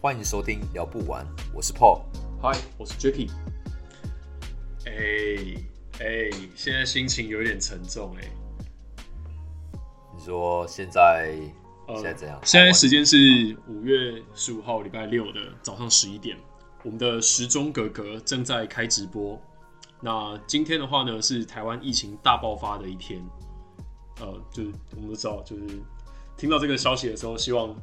欢迎收听聊不完，我是 Paul。嗨，我是 Jacky。哎哎，现在心情有点沉重哎。你说现在现在怎样？现在时间是五月十五号礼拜六的早上十一点，我们的时钟格格正在开直播。那今天的话呢，是台湾疫情大爆发的一天。呃，就是我们都知道，就是听到这个消息的时候，希望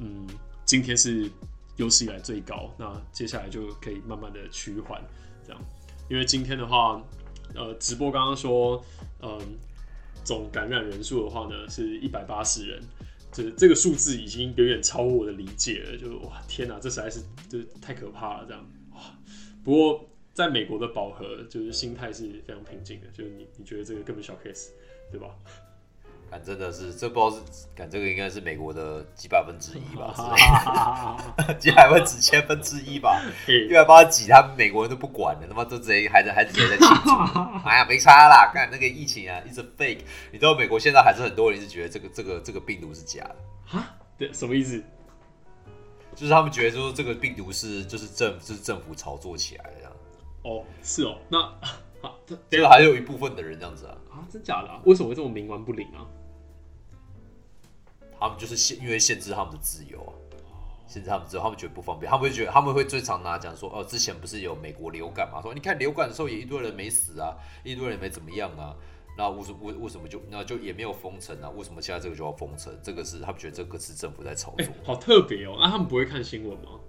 嗯。今天是有史以来最高，那接下来就可以慢慢的趋缓，这样。因为今天的话，呃，直播刚刚说，嗯，总感染人数的话呢，是一百八十人，这这个数字已经远远超过我的理解了，就哇，天哪，这实在是就是太可怕了，这样。哇，不过在美国的饱和，就是心态是非常平静的，就是你你觉得这个根本小 case，对吧？真的是，这不知道是，感这个应该是美国的几百分之一吧，几百分之千分之一吧，一百八十几，他们美国人都不管的，他妈都直接还在还直接在庆祝，哎呀，没差啦，看那个疫情啊，一直 fake，你知道美国现在还是很多人是觉得这个这个这个病毒是假的啊？对，什么意思？就是他们觉得说这个病毒是就是政就是政府炒作起来的这样。哦，是哦，那好，这个还有一部分的人这样子啊，啊，真假的啊？为什么会这么冥顽不灵啊？他们就是限，因为限制他们的自由啊，限制他们自由，他们觉得不方便，他们会觉得他们会最常拿讲说，哦，之前不是有美国流感嘛，说你看流感的时候也一堆人没死啊，一堆人没怎么样啊，那为什为为什么就那就也没有封城啊？为什么现在这个就要封城？这个是他们觉得这个是政府在操作，好特别哦。那他们不会看新闻吗？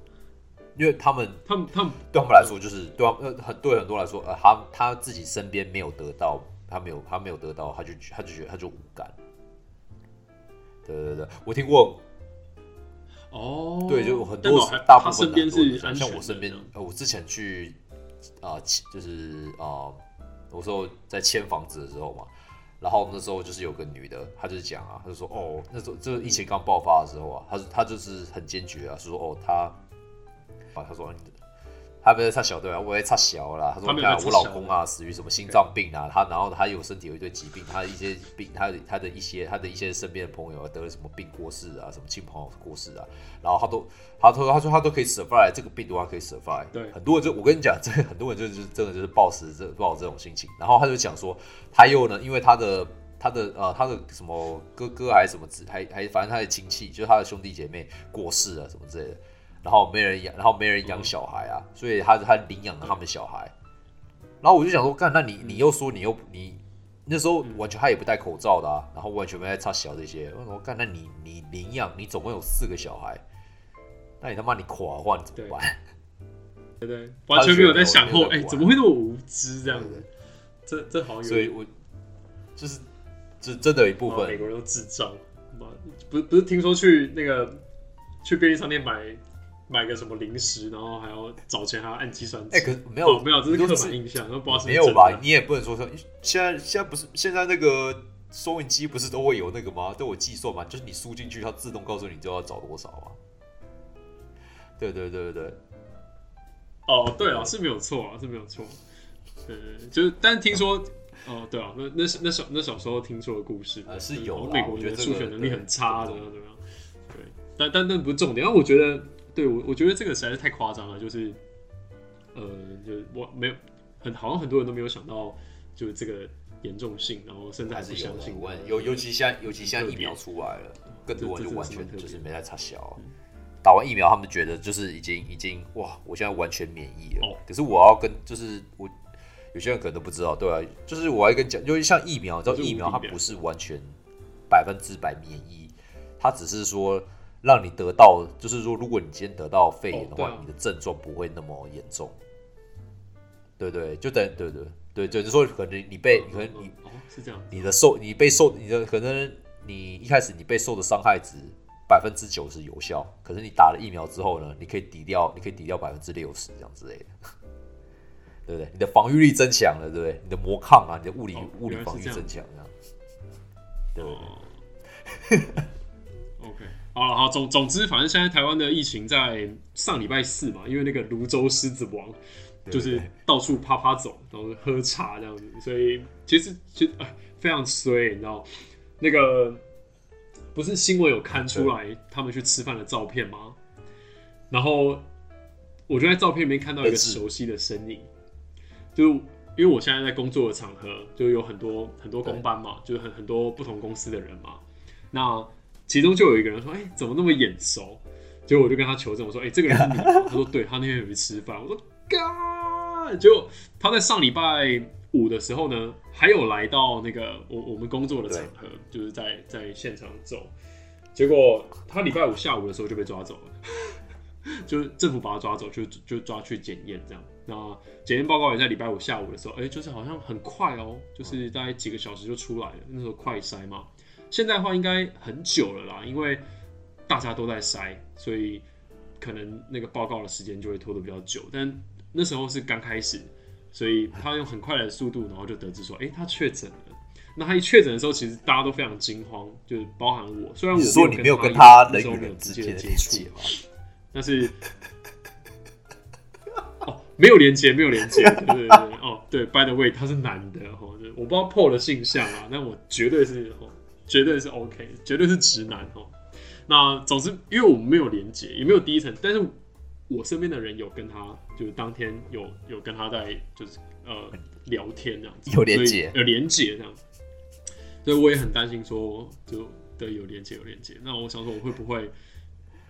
因为他们，他们，他们对他们来说就是对呃很对很多来说，呃，他他自己身边没有得到，他没有他没有得到，他就他就觉得他就无感。对对对，我听过。哦，对，就很多大部分的是像我身边，呃，我之前去啊，就是啊，我说在签房子的时候嘛，然后那时候就是有个女的，她就讲啊，她就说哦，那时候这个疫情刚爆发的时候啊，她她就是很坚决啊，说哦，她啊，她说。他不是差小对啊，我也插小啦。他说：“你看我老公啊，死于什么心脏病啊？他然后他有身体有一堆疾病，他一些病，他他的一些他的一些身边的朋友得了什么病过世啊，什么亲朋友过世啊，然后他都他说他说他都可以 survive 这个病毒，他可以 survive。对，很多人就我跟你讲，这很多人就是真的就是抱持这抱这种心情。然后他就讲说，他又呢，因为他的他的呃他的什么哥哥还是什么子，还还反正他的亲戚，就是他的兄弟姐妹过世啊什么之类的。”然后没人养，然后没人养小孩啊，所以他他领养了他们小孩。然后我就想说，干，那你你又说你又你那时候完全他也不戴口罩的啊，然后完全没在插小这些。我说干，那你你领养你总共有四个小孩，那你他妈你垮的话你怎么办？对对，完全没有在想后，哎，怎么会那么无知这样子？这这好有，所以我就是这真的一部分美国人都智障。不不是听说去那个去便利商店买。买个什么零食，然后还要找钱，还要按计算机。哎，可没有没有，这是刻板印象，不知道是没有吧？你也不能说说，现在现在不是现在那个收银机不是都会有那个吗？都有计算嘛？就是你输进去，它自动告诉你就要找多少啊？对对对对对。哦，对啊，是没有错啊，是没有错。对，就是，但是听说，哦，对啊，那那是那小那小时候听说的故事，是有美国人数学能力很差的，对吧？但但那不是重点，因为我觉得，对我我觉得这个实在是太夸张了，就是，呃，就我没有很好像很多人都没有想到，就是这个严重性，然后甚至还是相信。尤尤其像尤其像疫苗出来了，更多人就完全就是没在插小，打完疫苗他们觉得就是已经已经哇，我现在完全免疫了。可是我要跟就是我有些人可能都不知道，对啊，就是我要跟讲，因为像疫苗，知道疫苗它不是完全百分之百免疫，它只是说。让你得到，就是说，如果你今天得到肺炎的话，你的症状不会那么严重。对对，就等对对对，就是说，可能你被可能你哦是这样，你的受你被受你的可能你一开始你被受的伤害值百分之九十有效，可是你打了疫苗之后呢，你可以抵掉，你可以抵掉百分之六十这样之类的，对不对？你的防御力增强了，对不对？你的魔抗啊，你的物理物理防御增强这样，对不对？好了，好总总之，反正现在台湾的疫情在上礼拜四嘛，因为那个泸州狮子王就是到处啪啪走，然后喝茶这样子，所以其实其实非常衰，你知道那个不是新闻有看出来他们去吃饭的照片吗？然后我就在照片里面看到一个熟悉的身影，就因为我现在在工作的场合，就有很多很多公班嘛，就是很很多不同公司的人嘛。那其中就有一个人说：“哎、怎么那么眼熟？”结果我就跟他求证，我说：“哎、这个人是你？”他说：“对，他那天有去吃饭。”我说：“嘎！”结果他在上礼拜五的时候呢，还有来到那个我我们工作的场合，就是在在现场走。结果他礼拜五下午的时候就被抓走了，就是政府把他抓走，就就抓去检验这样。那检验报告也在礼拜五下午的时候，哎、就是好像很快哦，就是大概几个小时就出来了。那时候快筛嘛，现在的话应该很久了啦，因为大家都在筛，所以可能那个报告的时间就会拖得比较久。但那时候是刚开始，所以他用很快的速度，然后就得知说，哎、他确诊了。那他一确诊的时候，其实大家都非常惊慌，就是包含我。虽然我你说你没有跟他他人与那时候没有人之间的直接接触，连接吗？但是哦，没有连接，没有连接，对对对对，哦，对，by the way，他是男的哦，就我不知道 Paul 的性向啊，但我绝对是哦，绝对是 OK，绝对是直男哦。那总之，因为我们没有连接，也没有第一层，但是我身边的人有跟他，就是当天有有跟他在就是呃聊天这样子，有连接有连接这样子。所以我也很担心说，就对有连接有连接。那我想说，我会不会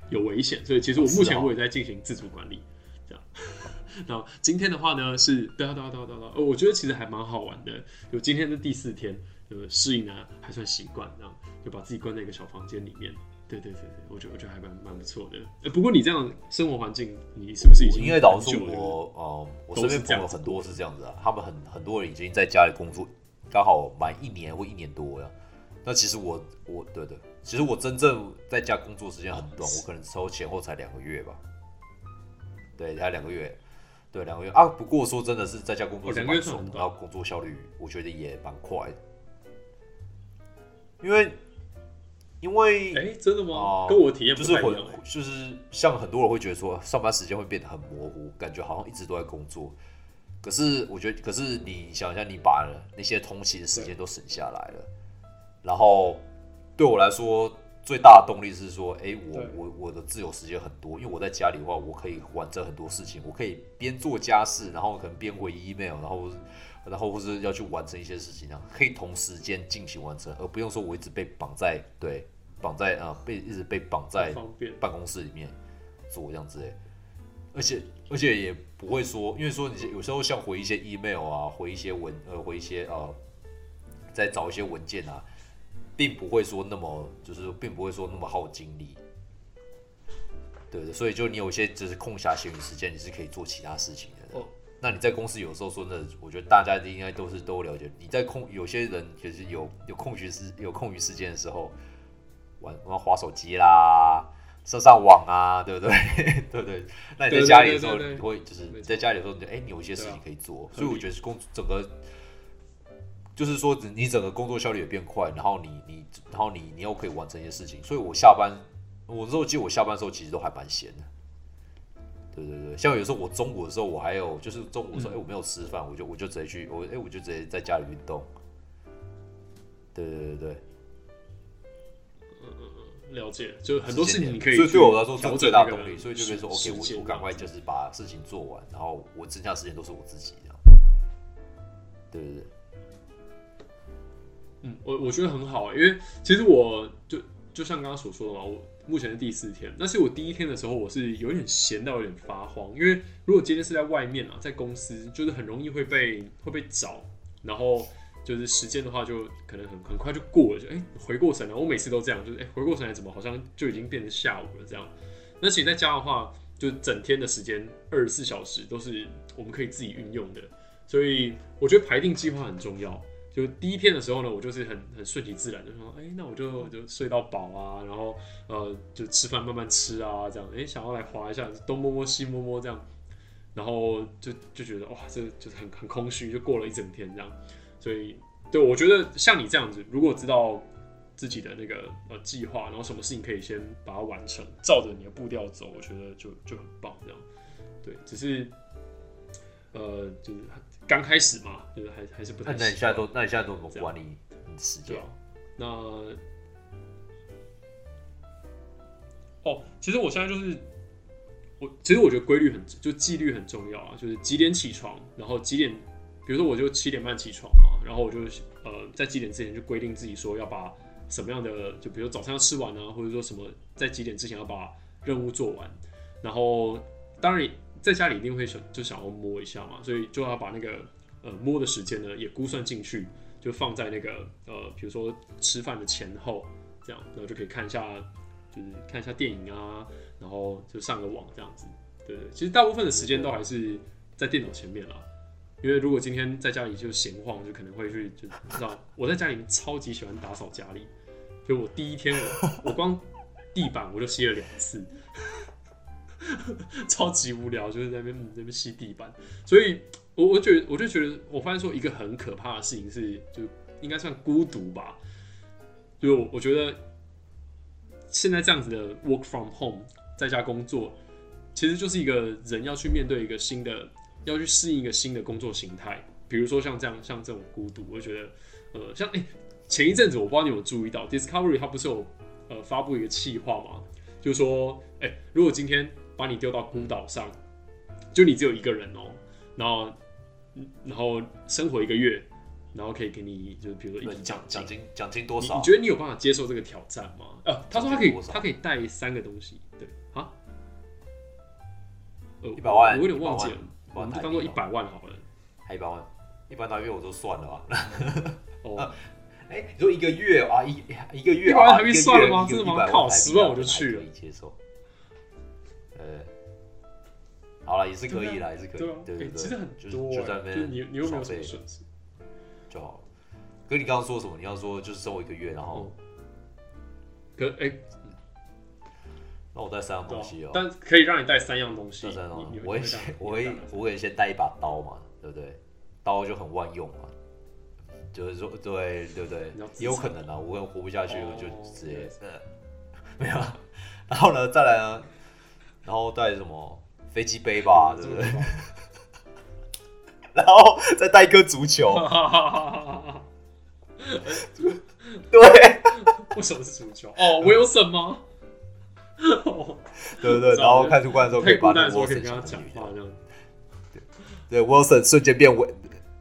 有危险？所以其实我目前我也在进行自主管理，这样。那今天的话呢，是对啊对啊对啊对啊对啊，呃，我觉得其实还蛮好玩的。有今天的第四天，就适应啊还算习惯，这样就把自己关在一个小房间里面。对对对对，我觉得我觉得还蛮蛮不错的。呃，不过你这样生活环境，你是不是已经因为老实说很久了我，呃，我身边朋友很多是这样子啊，他们很很多人已经在家里工作，刚好满一年或一年多呀。那其实我我对对，其实我真正在家工作时间很短，我可能抽前后才两个月吧，对，才两个月，对，两个月啊。不过说真的是在家工作是哦两个月蛮爽的，算然后工作效率我觉得也蛮快的，因为因为哎、真的吗？哦跟我体验不就是会太一样、欸。就是像很多人会觉得说，上班时间会变得很模糊，感觉好像一直都在工作。可是我觉得，可是你想一下，你把那些通勤的时间都省下来了，然后对我来说最大的动力是说，哎、我我我的自由时间很多，因为我在家里的话，我可以完成很多事情，我可以边做家事，然后可能边回 email，然后然后或是要去完成一些事情，这样可以同时间进行完成，而不用说我一直被绑在对绑在啊、被一直被绑在。办公室里面做这样子哎，而且而且也不会说，因为说你有时候像回一些 email 啊，回一些文呃，回一些呃，再找一些文件啊，并不会说那么就是并不会说那么耗精力。对的，所以就你有一些就是空暇闲余时间，你是可以做其他事情那你在公司有时候说真的，我觉得大家应该都是都了解。你在空有些人就是有有空余时有空余时间的时候，玩玩滑手机啦，上上网啊，对不对？对不对？那你在家里的时候，你会就是你在家里的时候，你就哎、你有一些事情可以做，所以我觉得工整个就是说你整个工作效率也变快，然后你你然后你你又可以完成一些事情，所以我下班我那时候记得我下班的时候其实都还蛮闲的。对对对，像有时候我中午的时候，我还有就是中午的时候，哎、我没有吃饭，我就我就直接去我哎、我就直接在家里运动。对对对对，了解，就很多事情你可以所以对我来说是最大那个的动力，所以就可以说时 OK，我我赶快就是把事情做完，然后我剩下的时间都是我自己这样。对对对，嗯，我我觉得很好，因为其实我就就像刚刚所说的嘛，我目前是第四天，那是我第一天的时候我是有点闲到有点发慌，因为如果今天是在外面啊，在公司，就是很容易会被会被找，然后就是时间的话就可能很很快就过了，就哎、回过神来，我每次都这样，就是哎、回过神来怎么好像就已经变成下午了这样。那其实在家的话，就整天的时间二十四小时都是我们可以自己运用的，所以我觉得排定计划很重要。就第一天的时候呢，我就是很很顺其自然，就说，哎、那我就就睡到饱啊，然后呃，就吃饭慢慢吃啊，这样，哎、想要来滑一下，东摸摸西摸摸这样，然后就就觉得哇，这就是很很空虚，就过了一整天这样，所以对我觉得像你这样子，如果知道自己的那个呃计划，然后什么事情可以先把它完成，照着你的步调走，我觉得就就很棒这样，对，只是呃，就是刚开始嘛，就是还还是不太那你现在都那你现在都怎么管理你时间？那哦，其实我现在就是，我我其实我觉得规律很就纪律很重要啊，就是几点起床，然后几点，比如说我就七点半起床嘛，然后我就呃在几点之前就规定自己说要把什么样的，就比如早餐要吃完啊，或者说什么在几点之前要把任务做完，然后当然在家里一定会想就想要摸一下嘛，所以就要把那个呃摸的时间呢也估算进去，就放在那个呃比如说吃饭的前后这样，然后就可以看一下就是看一下电影啊。然后就上个网这样子，对，其实大部分的时间都还是在电脑前面啦。因为如果今天在家里就闲晃，就可能会去就知道我在家里面超级喜欢打扫家里，就我第一天我我光地板我就吸了两次，超级无聊，就是在那边那边吸地板。所以我我觉得我就觉得我发现说一个很可怕的事情是，就应该算孤独吧。就我我觉得现在这样子的 work from home。在家工作，其实就是一个人要去面对一个新的，要去适应一个新的工作形态。比如说像这样，像这种孤独，我觉得，呃，像哎，前一阵子我不知道你有注意到，Discovery 它不是有呃发布一个企划吗？就是说，哎，如果今天把你丢到孤岛上，就你只有一个人哦，然后，然后生活一个月，然后可以给你就是比如说一笔奖奖金，奖金多少？你觉得你有办法接受这个挑战吗？呃，他说他可以，他可以带三个东西，对。啊一百万，我有点忘记了，我们就当做一百万好了。还一百万，一般大约我都算了吧。哦，哎，你说一个月啊，一一个月一百万还没算了吗？真的吗？靠，十万我就去了。接受。呃，好了，也是可以了，也是可以。对对对，其实很多，就在那边，你你又没有什么损失，就好了。哥，你刚刚说什么？你要说就是收我一个月，然后，可哎。那我带三样东西哦，但可以让你带三样东西。我会先，我会，我会先带一把刀嘛，对不对？刀就很万用嘛，就是说，对对不对，也有可能啊，我活不下去，我就直接，没有。然后呢，再来呢，然后带什么飞机杯吧，对不对？然后再带一颗足球。对，为什么是足球？哦，我有什么？对 对对，然后看出关的时候可以把那个 Wilson 跟他讲话这样。对，Wilson 瞬间变稳，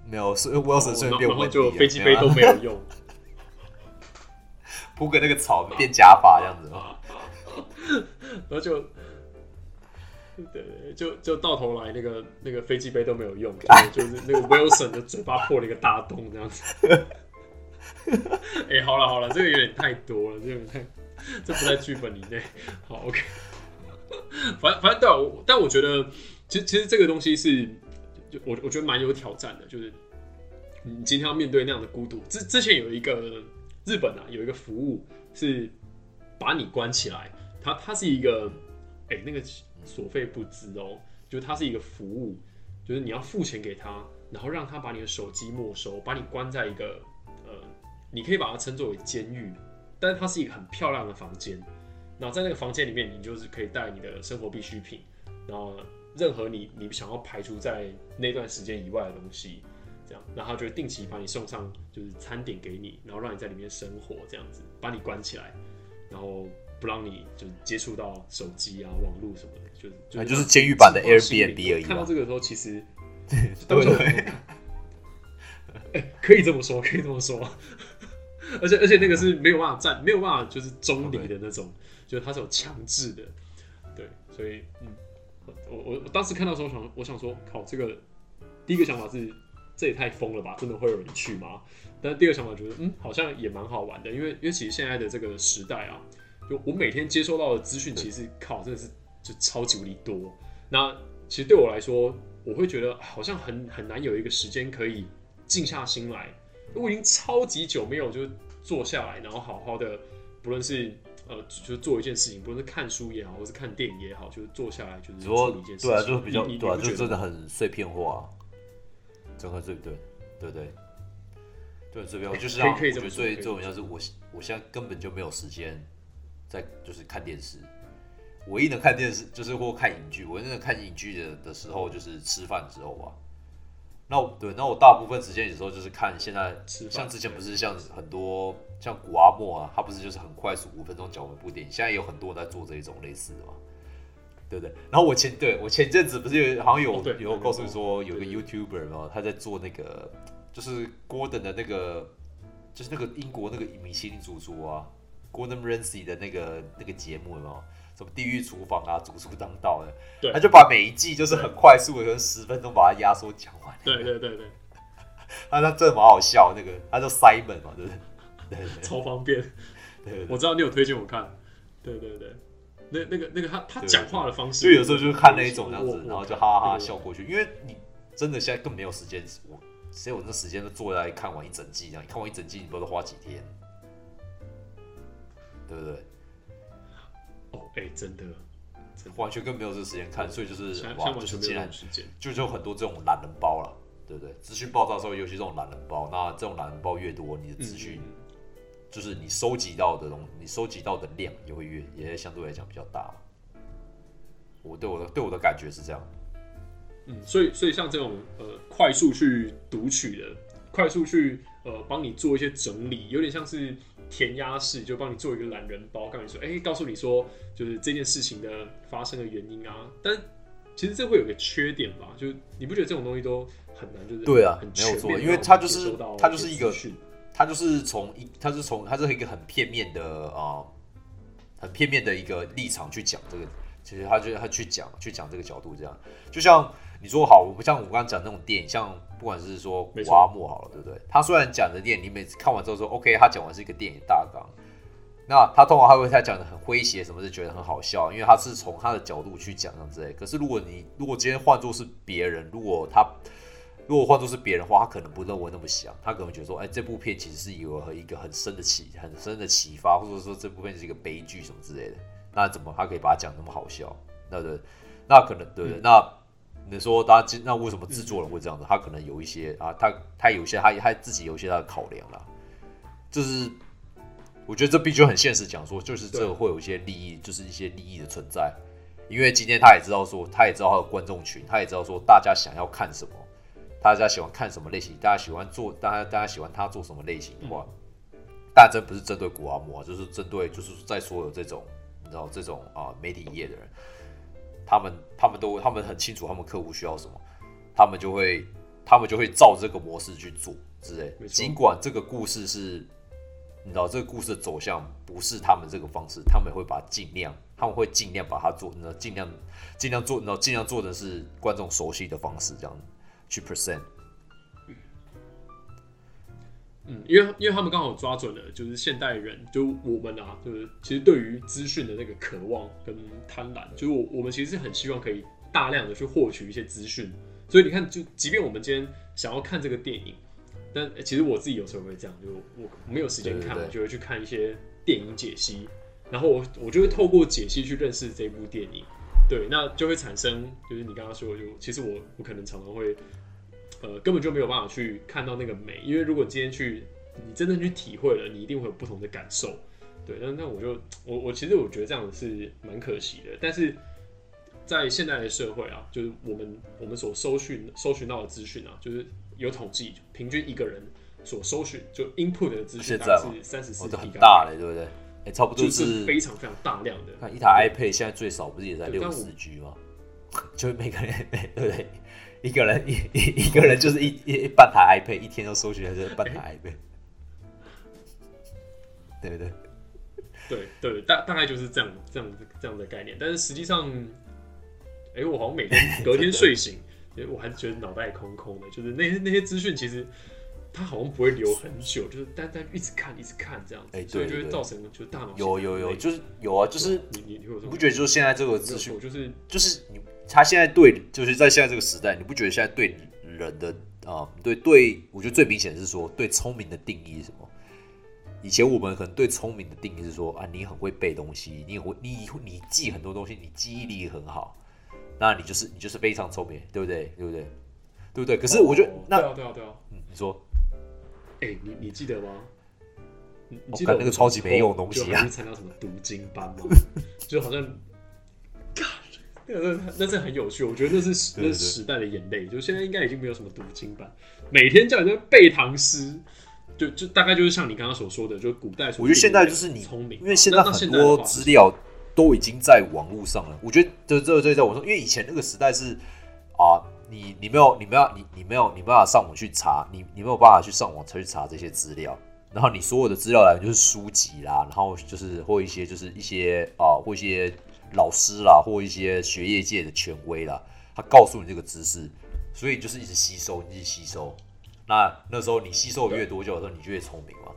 没有，Wilson 瞬间变稳，就飞机杯都没有用，铺个那个草变假发这样子。然后就，对，就就到头来那个那个飞机杯都没有用，就是那个 Wilson 的嘴巴破了一个大洞这样子。哎，好了好了，这个有点太多了，这个太。这不在剧本里内。好，OK。反正反正对我，但我觉得，其实其实这个东西是，就我我觉得蛮有挑战的。就是你今天要面对那样的孤独。之之前有一个日本啊，有一个服务是把你关起来，它它是一个，哎，那个所费不赀哦，就是它是一个服务，就是你要付钱给他，然后让他把你的手机没收，把你关在一个呃，你可以把它称作为监狱。但是它是一个很漂亮的房间，然后在那个房间里面，你就是可以带你的生活必需品，然后任何你你想要排除在那段时间以外的东西，这样，然后就会定期把你送上就是餐点给你，然后让你在里面生活，这样子把你关起来，然后不让你就接触到手机啊、网络什么的，就是就是监狱版的 Airbnb 而已。看到这个时候，其实 对对，哎，可以这么说，可以这么说。而且而且那个是没有办法站，没有办法就是中离的那种，就是它是有强制的，对，所以嗯，我我我当时看到时候想，我想说，靠，这个第一个想法是这也太疯了吧，真的会有人去吗？但第二个想法觉得，嗯，好像也蛮好玩的，因为因为其实现在的这个时代啊，就我每天接收到的资讯，其实靠真的是就超级无敌多。那其实对我来说，我会觉得好像很很难有一个时间可以静下心来。我已经超级久没有就坐下来，然后好好的，不论是呃，就做一件事情，不论是看书也好，或是看电影也好，就是坐下来就是做一件事情。对啊，就是比较对啊，就真的很碎片化，整个对不对对不对，对碎片化。就是可以最重要是我我现在根本就没有时间在就是看电视，唯一能看电视就是或看影剧。我真的看影剧的的时候，就是吃饭之后吧。那对，那我大部分时间有时候就是看现在，像之前不是像很多像古阿莫啊，他不是就是很快速五分钟讲完一部电影，现在有很多人在做这一种类似的嘛。对不对？然后我前对我前阵子不是有好像有、哦有告诉你说有个 YouTuber 嘛，他在做那个就是郭登的那个就是那个英国那个米其林主厨啊，Gordon Ramsay 的那个那个节目有没有？什么地狱厨房啊，主厨当道的，对他就把每一季就是很快速的，可能十分钟把它压缩讲完。对对对对，他 他真的蛮好笑，那个他叫 Simon 嘛，对不对？对对对超方便。对对对。我知道你有推荐我看，对对对，那那个那个他他对讲话的方式，所以有时候就是看那一种这样子，然后就哈哈哈笑过去，因为你真的现在根本没有时间，我谁有那时间都坐下来看完一整季这样？你看完一整季，你不知道花几天，对不对？哦，哎，真的，完全更没有这个时间看，所以就是现在现哇，在完全没有时间。就就有很多这种懒人包了，对不对？资讯爆炸的时候，尤其这种懒人包，那这种懒人包越多，你的资讯、嗯就是你收集到的东，你收集到的量也会越也相对来讲比较大嘛。我对我的对我的感觉是这样。嗯，所以所以像这种呃快速去读取的，快速去呃帮你做一些整理，有点像是填鸭式，就帮你做一个懒人包，告诉你说，哎、告诉你说就是这件事情的发生的原因啊。但其实这会有个缺点吧，就是你不觉得这种东西都很难，就是对啊很没有错因为全面地让它就是你接收到它就是一个些资讯它就是从一，它是从它是一个很片面的啊、很片面的一个立场去讲这个，其实他就他去讲去讲这个角度，这样就像你说好，我不像我刚刚讲那种电影，像不管是说没错古阿莫好了，对不对？他虽然讲的电影，你每次看完之后说 OK，他讲完是一个电影大纲，那他通常他会他讲的很诙谐，什么是觉得很好笑，因为他是从他的角度去讲这样之类。可是如果你如果今天换作是别人，如果他如果换作是别人的话，他可能不认为那么想，他可能觉得说，哎，这部片其实是有一个很深的启、很深的启发，或者说这部片是一个悲剧什么之类的。那怎么他可以把它讲那么好笑？那对，那可能对不对？那你说他那为什么制作人会这样子？他可能有一些啊，他他有些他他自己有一些他的考量啦，就是我觉得这必须很现实讲说，就是这个会有一些利益，就是一些利益的存在。因为今天他也知道说，他也知道他的观众群，他也知道说大家想要看什么，大家喜欢看什么类型，大家喜欢做，大家大家喜欢他做什么类型的话，当然这不是针对古阿莫啊，就是针对就是在所有这种你知道这种啊、媒体业的人，他们他们都他们很清楚他们客户需要什么，他们就会他们就会照这个模式去做之类尽管这个故事是，你知道这个故事的走向不是他们这个方式，他们会把它尽量，他们会尽量把它做，你知道尽量尽量做，你知道尽量做的是观众熟悉的方式，这样去 present。嗯，因为因为他们刚好抓准了，就是现代人，就我们啊，就是其实对于资讯的那个渴望跟贪婪，就是我我们其实是很希望可以大量的去获取一些资讯，所以你看，就即便我们今天想要看这个电影，但呃其实我自己有时候会这样，就我没有时间看，我就会去看一些电影解析，然后我我就会透过解析去认识这部电影，对，那就会产生就是你刚刚说的，就其实我我可能常常会。呃，根本就没有办法去看到那个美，因为如果今天去你真正去体会了，你一定会有不同的感受。对，那那我就我我其实我觉得这样是蛮可惜的，但是在现在的社会啊，就是我们我们所搜寻搜寻到的资讯啊，就是有统计，平均一个人所搜寻就 input 的资讯是三十四哦，这 G 很大嘞，对不对？哎、差不多就是是非常非常大量的。看一台 iPad 现在最少不是也才对但我六十四 G 吗？就每个人对不对？一个人一一一个人就是一一半台 iPad，一天都收取的是半台 iPad，对不对？对对，大大概就是这样这样这样的概念。但是实际上，哎、我好像每天 隔天睡醒，诶我还是觉得脑袋空空的，就是那些那些资讯其实它好像不会留很久，就是单单一直看一直看这样子，哎所以就会造成就是大脑有有有，就就是有啊，就是你你你不觉得就是现在这个资讯就是就是你他现在对，就是在现在这个时代，你不觉得现在对人的啊、对对，我觉得最明显的是说对聪明的定义是什么？以前我们可能对聪明的定义是说啊，你很会背东西，你很会你你记很多东西，你记忆力很好，那你就是你就是非常聪明，对不对？对不对？对不对？可是我觉得、哦那、对啊对啊对啊，嗯你说哎、你你记得吗？你记得那个超级没用的东西啊参加什么读经班吗？就好像那个那那是很有趣，我觉得那是那是时代的眼泪。就现在应该已经没有什么读经版，每天叫你在背唐诗，就就大概就是像你刚刚所说的，就是古代我觉得现在就是你聪明，因为现在很多资料，都已经在网络上了。我觉得这这这在我说，因为以前那个时代是啊，你你没有你没有你你没有你没办法上网去查，你你没有办法去上网去查这些资料，然后你所有的资料来源就是书籍啦，然后就是或一些就是一些啊或一些老师啦，或一些学业界的权威啦，他告诉你这个知识，所以就是一直吸收，一直吸收。那那时候你吸收的越多，就有时候你就越聪明嘛。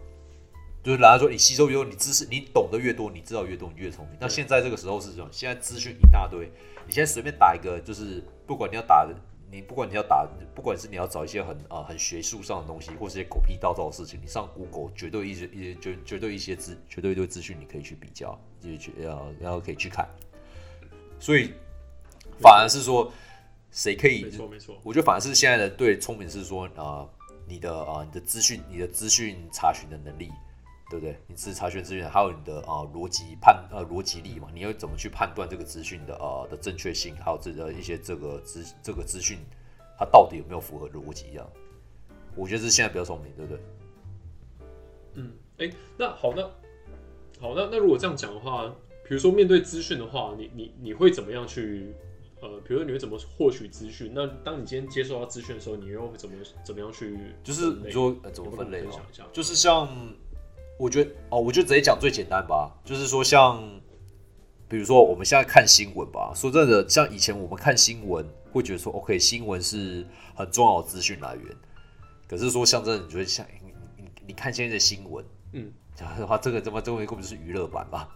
就是人家说你吸收越多，你知识你懂得越多，你知道越多，你越聪明。那现在这个时候是这种，现在资讯一大堆，你现在随便打一个，就是不管你要打，你不管你要打，不管是你要找一些很啊很学术上的东西，或是些狗屁倒灶的事情，你上 Google 绝对一些一些绝绝对一些资绝对一堆资讯你可以去比较，就去要然后可以去看。所以反而是说，谁可以？没错没错，我觉得反而是现在的对聪明是说啊。你的啊，你的资讯，你的资讯查询的能力，对不对？你是查询资讯，还有你的啊逻辑判呃逻辑力嘛？你要怎么去判断这个资讯的呃的正确性，还有这的一些这个资这个资讯它到底有没有符合逻辑？这样，我觉得是现在比较聪明，对不对？嗯，哎，那好，那好，那那如果这样讲的话，比如说面对资讯的话，你你你会怎么样去？呃，比如说你会怎么获取资讯？那当你今天接受到资讯的时候，你又会怎么怎么样去？就是你说怎么分类？分享一下。就是像，我觉得哦，我就直接讲最简单吧。就是说，像比如说我们现在看新闻吧。说真的，像以前我们看新闻会觉得说，OK，新闻是很重要的资讯来源。可是说像真的，你觉得像你你你看现在的新闻，嗯，讲的话，这个怎么这个根本就是娱乐版吧？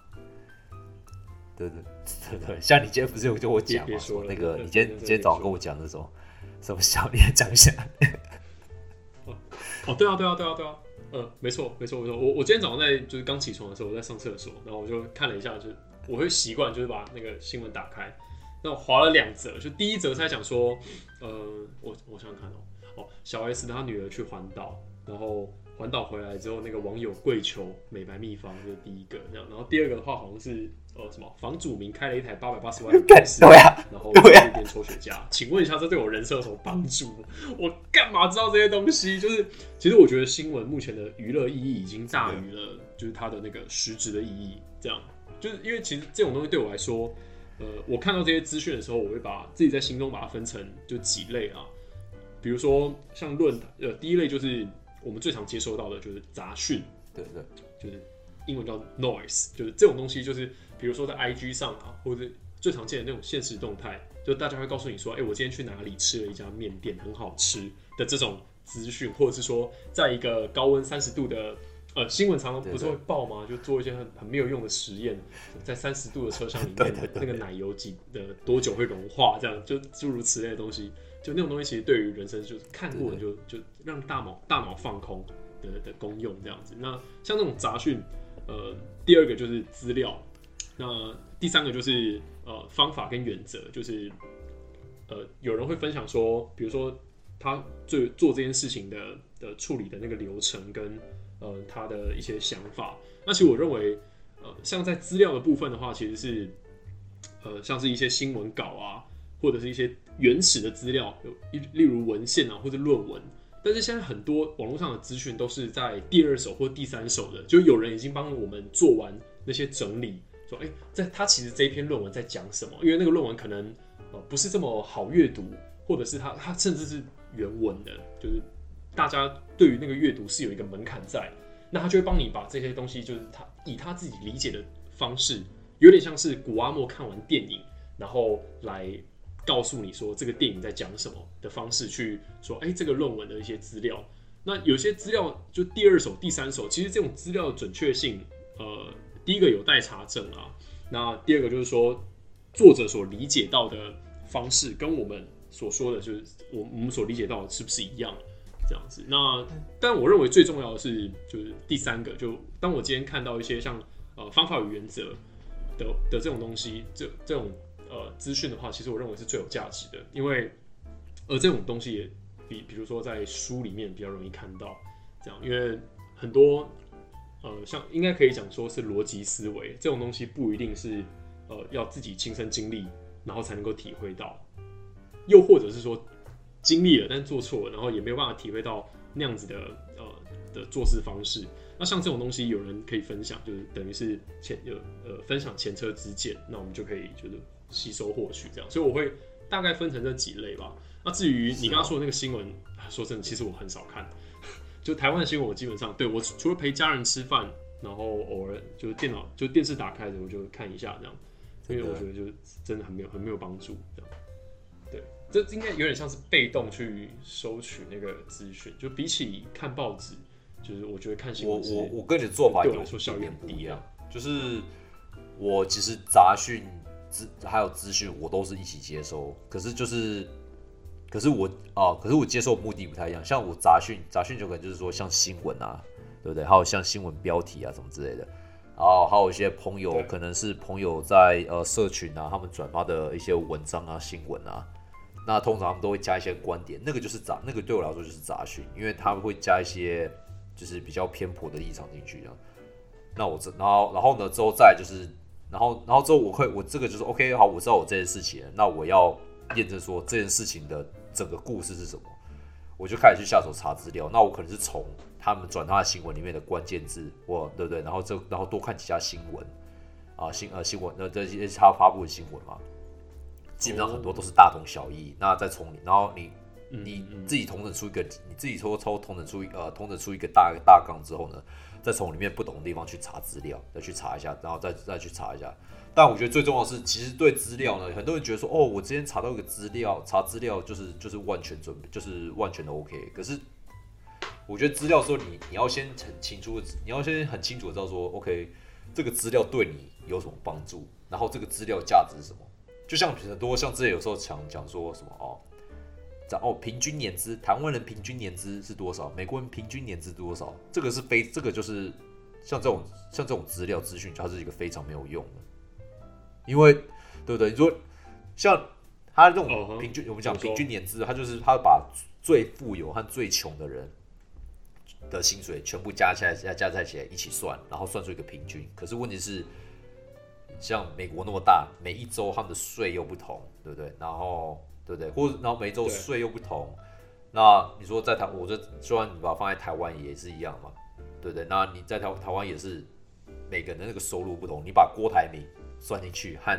对对对对，像你今天不是有跟我讲吗？那个你今天今天早上跟我讲那种什么小，你也讲一下。哦，对啊，对啊，对啊，对啊，嗯，没错，没错，没错。我我今天早上在就是刚起床的时候，我在上厕所，然后我就看了一下，就我会习惯就是把那个新闻打开，那我划了两则，就第一则在讲说，呃，我我想想看哦，哦，小 S 他女儿去环岛，然后环岛回来之后，那个网友跪求美白秘方，这是第一个，这样，然后第二个的话好像是。呃，什么房主名开了一台八百八十万的 奔驰，对啊，然后在那边抽雪茄，请问一下，这对我人生有什么帮助？我干嘛知道这些东西？就是，其实我觉得新闻目前的娱乐意义已经大于了，就是它的那个实质的意义。这样，就是因为其实这种东西对我来说，呃，我看到这些资讯的时候，我会把自己在心中把它分成就几类啊，比如说像论坛，呃，第一类就是我们最常接收到的就是杂讯，对对，就是英文叫 noise，就是这种东西就是。比如说在 IG 上啊，或者最常见的那种现实动态，就大家会告诉你说，哎，我今天去哪里吃了一家面店，很好吃的这种资讯，或者是说，在一个高温三十度的呃新闻常常不是会报吗？就做一些很很没有用的实验，在三十度的车厢里面，那个奶油几的多久会融化，这样就诸如此类的东西，就那种东西其实对于人生就是看过就就让大脑大脑放空的的功用这样子。那像这种杂讯，呃，第二个就是资料。那第三个就是呃方法跟原则，就是呃有人会分享说，比如说他做做这件事情的的处理的那个流程跟呃他的一些想法。那其实我认为，呃像在资料的部分的话，其实是呃像是一些新闻稿啊，或者是一些原始的资料，有例如文献啊或者论文。但是现在很多网络上的资讯都是在第二手或第三手的，就有人已经帮我们做完那些整理。说哎，在他其实这一篇论文在讲什么？因为那个论文可能呃不是这么好阅读，或者是他他甚至是原文的，就是大家对于那个阅读是有一个门槛在，那他就会帮你把这些东西，就是他以他自己理解的方式，有点像是古阿莫看完电影，然后来告诉你说这个电影在讲什么的方式去说，哎，这个论文的一些资料。那有些资料就第二手、第三手，其实这种资料的准确性，呃。第一个有待查证啊，那第二个就是说，作者所理解到的方式跟我们所说的，就是我我们所理解到的是不是一样？这样子。那但我认为最重要的是，就是第三个，就当我今天看到一些像呃方法与原则的的这种东西，这这种呃资讯的话，其实我认为是最有价值的，因为而这种东西也比比如说在书里面比较容易看到，这样，因为很多。呃，像应该可以讲说是逻辑思维这种东西，不一定是呃要自己亲身经历，然后才能够体会到，又或者是说经历了但做错了，然后也没有办法体会到那样子的呃的做事方式。那像这种东西，有人可以分享，就是等于是前有呃分享前车之鉴，那我们就可以就是吸收获取这样。所以我会大概分成这几类吧。那至于你刚刚说的那个新闻，说真的，其实我很少看。就台湾的新闻，我基本上对我除了陪家人吃饭，然后偶尔就是电脑就电视打开的，我就看一下这样。所以我觉得就真的很没有很没有帮助这样。对，这应该有点像是被动去收取那个资讯，就比起看报纸，就是我觉得看新闻，我我我跟你的做法有说效率不一样。就是我其实杂讯资还有资讯我都是一起接收，可是就是。可是我啊，可是我接受目的不太一样。像我杂讯，杂讯就可能就是说像新闻啊，对不对？还有像新闻标题啊什么之类的。然后还有一些朋友，可能是朋友在呃社群啊，他们转发的一些文章啊、新闻啊。那通常他们都会加一些观点，那个就是杂，那个对我来说就是杂讯，因为他们会加一些就是比较偏颇的立场进去。那我这，然后然后呢之后再就是，然后然后之后我会我这个就是 OK 好，我知道我这件事情，那我要验证说这件事情的。整个故事是什么？我就开始去下手查资料。那我可能是从他们转发的新闻里面的关键字，我对不对？然后这然后多看几家新闻啊，新呃新闻那这些他发布的新闻嘛，基本上很多都是大同小异。那再从然后你你自己同整出一个，你自己抽抽同整出一呃同整出一个大大纲之后呢，再从里面不同的地方去查资料，再去查一下，然后再再去查一下。但我觉得最重要是，其实对资料呢，很多人觉得说，哦，我之前查到一个资料，查资料就是就是万全准备，就是万全的 OK。可是，我觉得资料说你你要先很清楚，你要先很清楚的知道说，OK，这个资料对你有什么帮助，然后这个资料价值是什么。就像很多像之前有时候讲讲说什么哦，讲哦平均年资，台湾人平均年资是多少？美国人平均年资多少？这个是非这个就是像这种像这种资料资讯，它是一个非常没有用的。因为，对不对？你说像他这种平均，我们讲平均年资，他就是他把最富有和最穷的人的薪水全部加起来，加加在一起来一起算，然后算出一个平均。可是问题是，像美国那么大，每一周他们的税又不同，对不对？然后，对不对？或者然后每周税又不同。那你说在台，我这虽然你把它放在台湾也是一样嘛，对不对？那你在台台湾也是每个人的那个收入不同，你把郭台铭。算进去和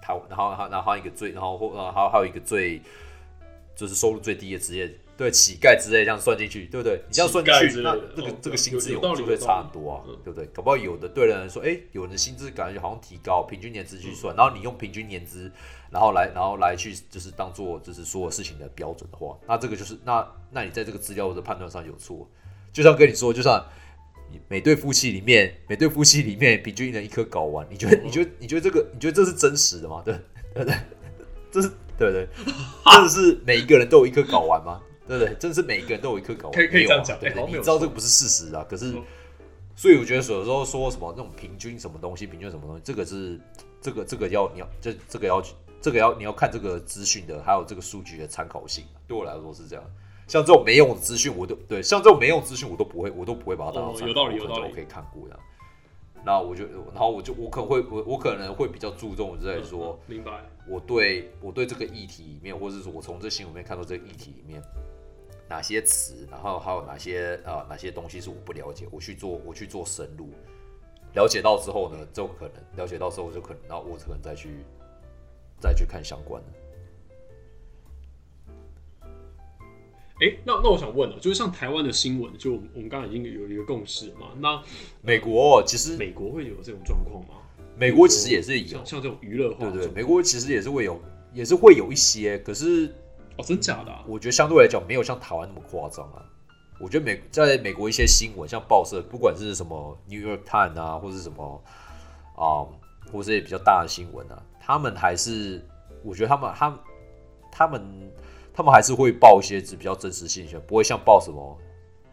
台，然后然后然后一个最，然后或然后还有一个最，就是收入最低的职业，对乞丐之类这样算进去，对不对？你这样算进去，那这个这个薪资有就会差很多啊，对不对？搞不好有的对人说，哎，有人的薪资感觉好像提高，平均年资去算，然后你用平均年资，然后来然后来去就是当做就是所有事情的标准的话，那这个就是那那你在这个资料的判断上有错，就像跟你说，就像。每对夫妻里面，每对夫妻里面平均一人一颗睾丸，你觉得？你觉得？你觉得这个？你觉得这是真实的吗？对对对，这是对不对？真的是每一个人都有一颗睾丸吗？对不对？真的是每一个人都有一颗睾丸？可以可以这样讲，对对，你知道这个不是事实啊。可是，所以我觉得有时候说什么那种平均什么东西，平均什么东西，这个是这个这个要你要这这个要这个要你要看这个资讯的，还有这个数据的参考性。对我来说是这样。像这种没用的资讯，我都对，像这种没用资讯，我都不会，我都不会把它当成有道理，有道理，我可以看过这样。那我就，然后我就，我可能会，我我可能会比较注重在说，明白。我对我对这个议题里面，或者是说我从这新闻里面看到这个议题里面哪些词，然后还有哪些啊哪些东西是我不了解，我去做我去做深入了解到之后呢，就可能了解到之后就可能，然后我可能再去再去看相关的。哎，那那我想问了，就是像台湾的新闻，就我们刚刚已经有一个共识嘛？那美国其实美国会有这种状况吗？美国其实也是有，像这种娱乐化，对对，美国其实也是会有，也是会有一些，可是哦，真假的？我觉得相对来讲没有像台湾那么夸张啊。我觉得美在美国一些新闻，像报社，不管是什么 New York Times 啊，或者是什么啊，或者是比较大的新闻啊，他们还是，我觉得他们他他们。他们还是会报一些比较真实信息，不会像报什么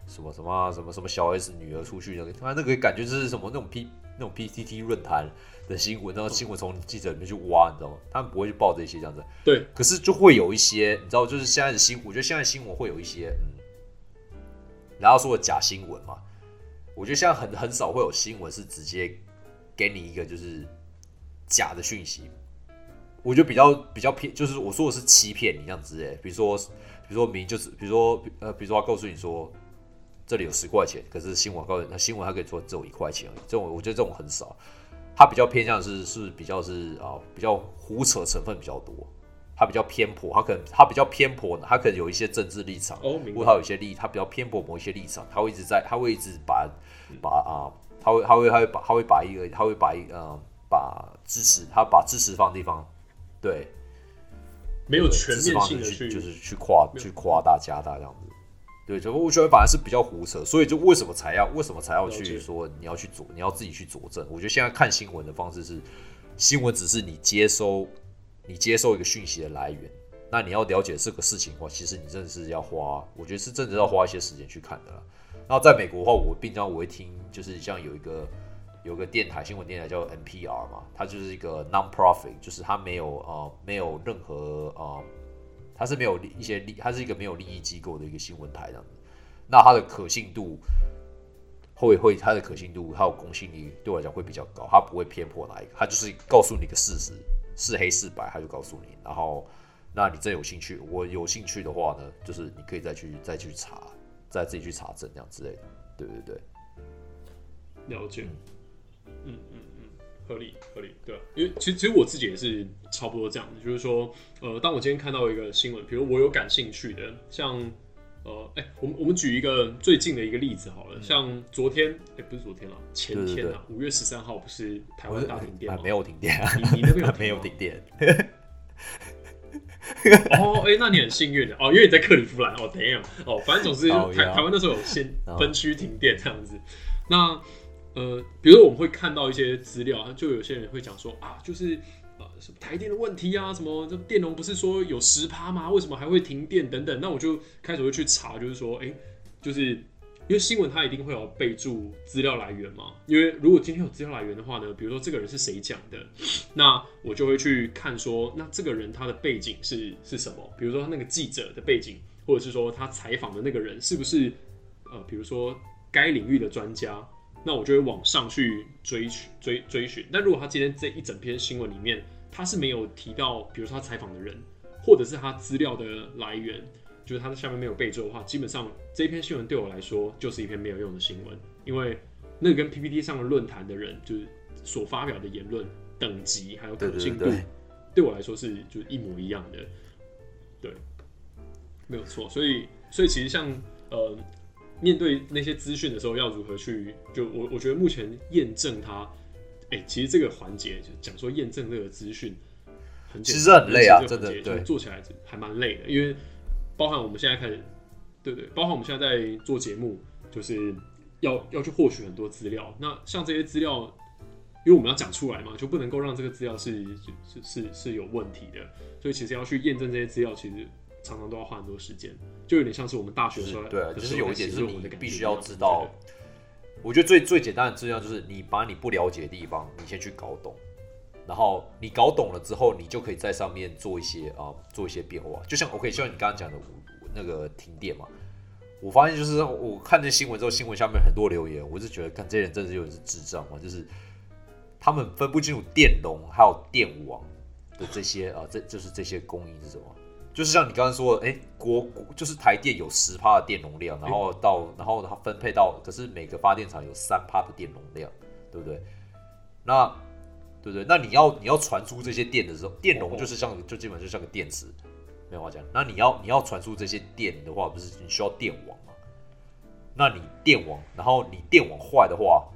什么什么什么什么小 S 女儿出去那个，他那个感觉就是什么那种 P 那种 PTT 论坛的新闻，然后新闻从记者里面去挖，你知道吗？他们不会去报这些这样子。对，可是就会有一些，你知道，就是现在的新，我觉得现在新闻会有一些，嗯，然后说假新闻嘛，我觉得现在很很少会有新闻是直接给你一个就是假的讯息。我觉得比较比较偏，就是我说的是欺骗你这样子诶，比如说，比如说明就是，比如说呃，比如说他告诉你说，这里有十块钱，可是新闻告诉你，新闻他可以说只有一块钱而已。这种我觉得这种很少，他比较偏向是是比较是啊比较胡扯成分比较多，他比较偏颇，他可能他比较偏颇呢，他可能有一些政治立场，哦，明他有一些立，他比较偏颇某一些立场，他会一直在，他会一直把把啊，他会他会他会把他会把一个他会把一呃把支持他把支持方的地方，对，没有全面性的去就是去夸去夸大加大这样子。对，就我觉得反而是比较胡扯，所以就为什么才要为什么才要去说你要去佐你要自己去佐证？我觉得现在看新闻的方式是，新闻只是你接收你接收一个讯息的来源，那你要了解这个事情的话，其实你真的是要花，我觉得是真的要花一些时间去看的啦。然后在美国的话，我平常我会听，就是像有一个有个电台新闻电台叫 NPR 嘛，它就是一个 non-profit，就是它没有呃没有任何呃，它是没有利一些利，它是一个没有利益机构的一个新闻台这样子。那它的可信度会会它的可信度还有公信力对我来讲会比较高，它不会偏颇哪一个，它就是告诉你一个事实，是黑是白，它就告诉你。然后，那你真有兴趣，我有兴趣的话呢，就是你可以再去再去查，再自己去查证这样之类的。对对对，了解，嗯嗯嗯，合理合理，对，因为其实其实我自己也是差不多这样的，就是说，呃，当我今天看到一个新闻，比如我有感兴趣的，像，呃，哎、我们我们举一个最近的一个例子好了，像昨天，哎、不是昨天了，前天啊，五月十三号不是台湾大停电吗？没有停电啊，你你那边有没有停电，哦，哎、那你很幸运的哦，因为你在克里夫兰哦，damn，哦，反正总之台台湾那时候有先分区停电这样子。那呃，比如说我们会看到一些资料，就有些人会讲说啊，就是呃什么台电的问题啊，什么这电容不是说有十趴吗？为什么还会停电等等？那我就开始会去查，就是说，哎、就是因为新闻它一定会有备注资料来源嘛，因为如果今天有资料来源的话呢，比如说这个人是谁讲的，那我就会去看说，那这个人他的背景是是什么？比如说他那个记者的背景，或者是说他采访的那个人是不是呃，比如说该领域的专家，那我就会往上去追寻追追寻。但如果他今天这一整篇新闻里面，他是没有提到，比如说他采访的人，或者是他资料的来源，就是他在下面没有备注的话，基本上这一篇新闻对我来说就是一篇没有用的新闻，因为那个跟 PPT 上的论坛的人就是所发表的言论等级还有可信度，对对我来说是就是一模一样的，对，没有错。所以所以其实像呃面对那些资讯的时候，要如何去就我我觉得目前验证它，哎、其实这个环节就讲说验证这个资讯很其实很累啊真的对做起来还蛮累的，因为包含我们现在开始，对对，包含我们现在在做节目，就是要要去获取很多资料。那像这些资料，因为我们要讲出来嘛，就不能够让这个资料是是是是有问题的，所以其实要去验证这些资料，其实常常都要花很多时间，就有点像是我们大学的时候，对啊，就是有一点是你必须要知道。我觉得最最简单的资料就是你把你不了解的地方，你先去搞懂，然后你搞懂了之后，你就可以在上面做一些啊、做一些变化。就像 OK，就像你刚刚讲的那个停电嘛，我发现就是我看这新闻之后，新闻下面很多留言，我是觉得，看这些人真的就是智障嘛，就是他们分不清楚电容还有电网的这些啊，这就是这些供应是什么。就是像你刚刚说的，哎、国国就是台电有十帕的电容量，然后到然后它分配到，可是每个发电厂有三帕的电容量，对不对？那对不对？那你要你要传输这些电的时候，电容就是像就基本就像个电池，没有话讲。那你要你要传输这些电的话，不是你需要电网吗？那你电网，然后你电网坏的话，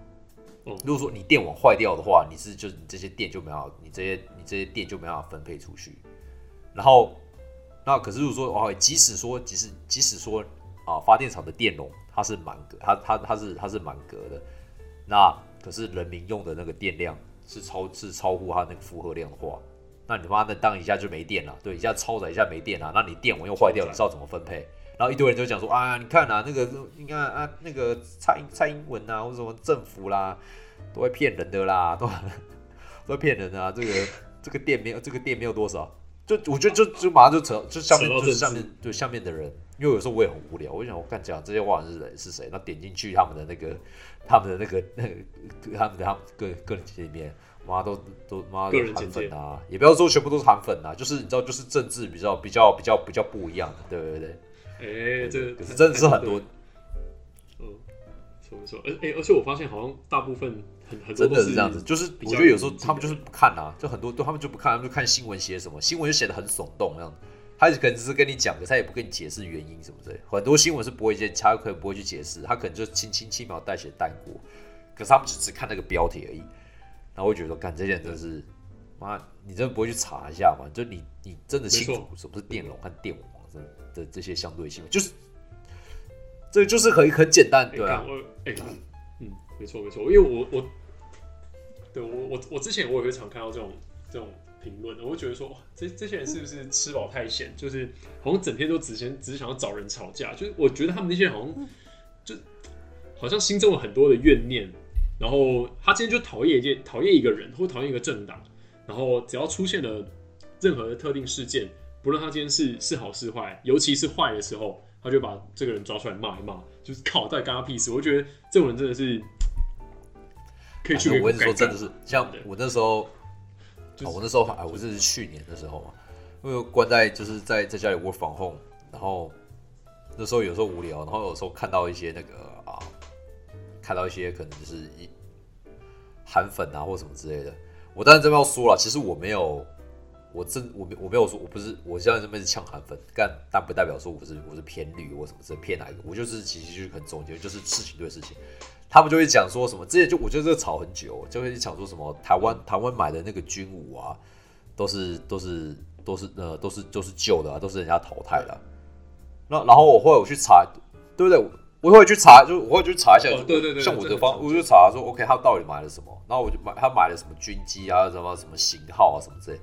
嗯如果说你电网坏掉的话，你是就是你这些电就没办法，你这些你这些电就没办法分配出去。然后，那可是如果说哦，即使说即使即使说啊，发电厂的电容它是满格，它它它是它是满格的，那可是人民用的那个电量是超是超乎它那个负荷量的话，那你妈的当一下就没电了，对，一下超载一下没电了，那你电网又坏掉，你知道怎么分配？然后一堆人就讲说啊，你看啊，那个你看啊，那个蔡英蔡英文啊，或者什么政府啦，都会骗人的啦，都都会骗人的啊，这个这个电没有这个电没有多少，就我觉得就就马上就扯，就下面就是下面对下面的人，因为有时候我也很无聊，我就想我干讲这些话是谁是谁，那点进去他们的那个他们的那个那个他们的他们个个人简面，妈都都妈个人简介粉啊，也不要说全部都是韩粉啊，就是你知道就是政治比较比较比较比较不一样的，对不对。哎、这个可是真的是很多，嗯，错没错，而哎、而且我发现好像大部分真的是这样子，就是我觉得有时候他们就是不看啊，就很多都他们就不看，他们就看新闻写什么，新闻就写的很耸动这样。他可能只是跟你讲可，他也不跟你解释原因什么之类的。很多新闻是不会去，他可能不会去解释，他可能就轻轻轻描淡写带过。可是他们只只看那个标题而已，然后我会觉得，干这些人真是，妈，你真的不会去查一下吗？就你你真的清楚什么是电容和电网的的这些相对性，就是这就是很很简单，哎对嗯，没错没错，因为我我对我我我之前我也会常看到这种这种评论，我会觉得说，哇，这这些人是不是吃饱太闲？就是好像整天都只想只是想要找人吵架，就是我觉得他们那些人好像就好像心中有很多的怨念，然后他今天就讨厌一件讨厌一个人或讨厌一个政党，然后只要出现了任何的特定事件，不论他今天是是好是坏，尤其是坏的时候，他就把这个人抓出来骂一骂，就是靠，在干他屁事？我觉得这种人真的是可以去给哎我跟你说，真的是像我那时候，就是哦我那时候还我这是去年的时候嘛，因为关在就是在在家里 work from home，然后那时候有时候无聊，然后有时候看到一些那个啊，看到一些可能就是一韩粉啊或什么之类的，我当然这边要说了，其实我没有。我真我没我没有说我不是我现在这边是呛韩粉，但但不代表说我是我是偏绿或什么是偏哪一个，我就是其实就是很总结，就是事情对事情。他们就会讲说什么，之前就我觉得这个吵很久，就会讲说什么台湾台湾买的那个军武啊，都是都是都是呃都是都是旧的啊，都是人家淘汰的啊、那然后我会我去查，对不对？我会去查，就我会去查一下，哦对对对像我的方，我就查说，OK，他到底买了什么？然后我就买他买了什么军机啊，什么什么型号啊，什么之类。